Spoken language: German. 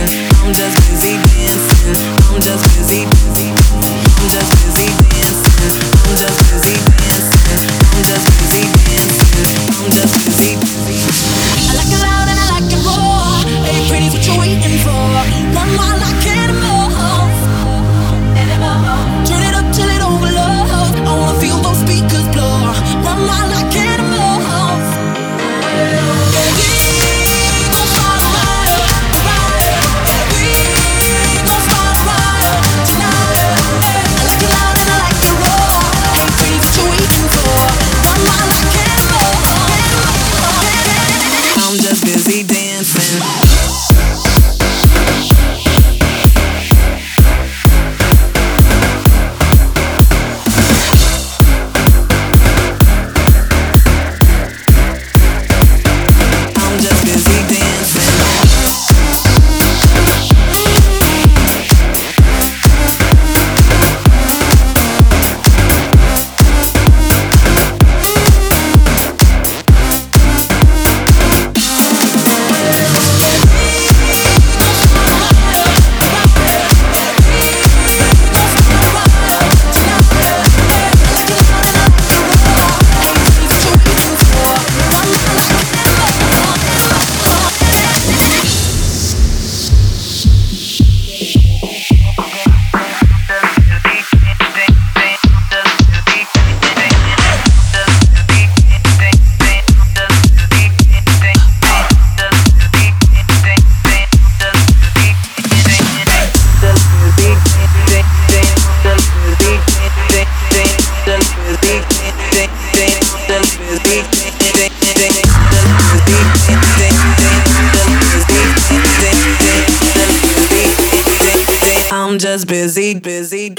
I'm just busy dancing. I'm just busy, busy.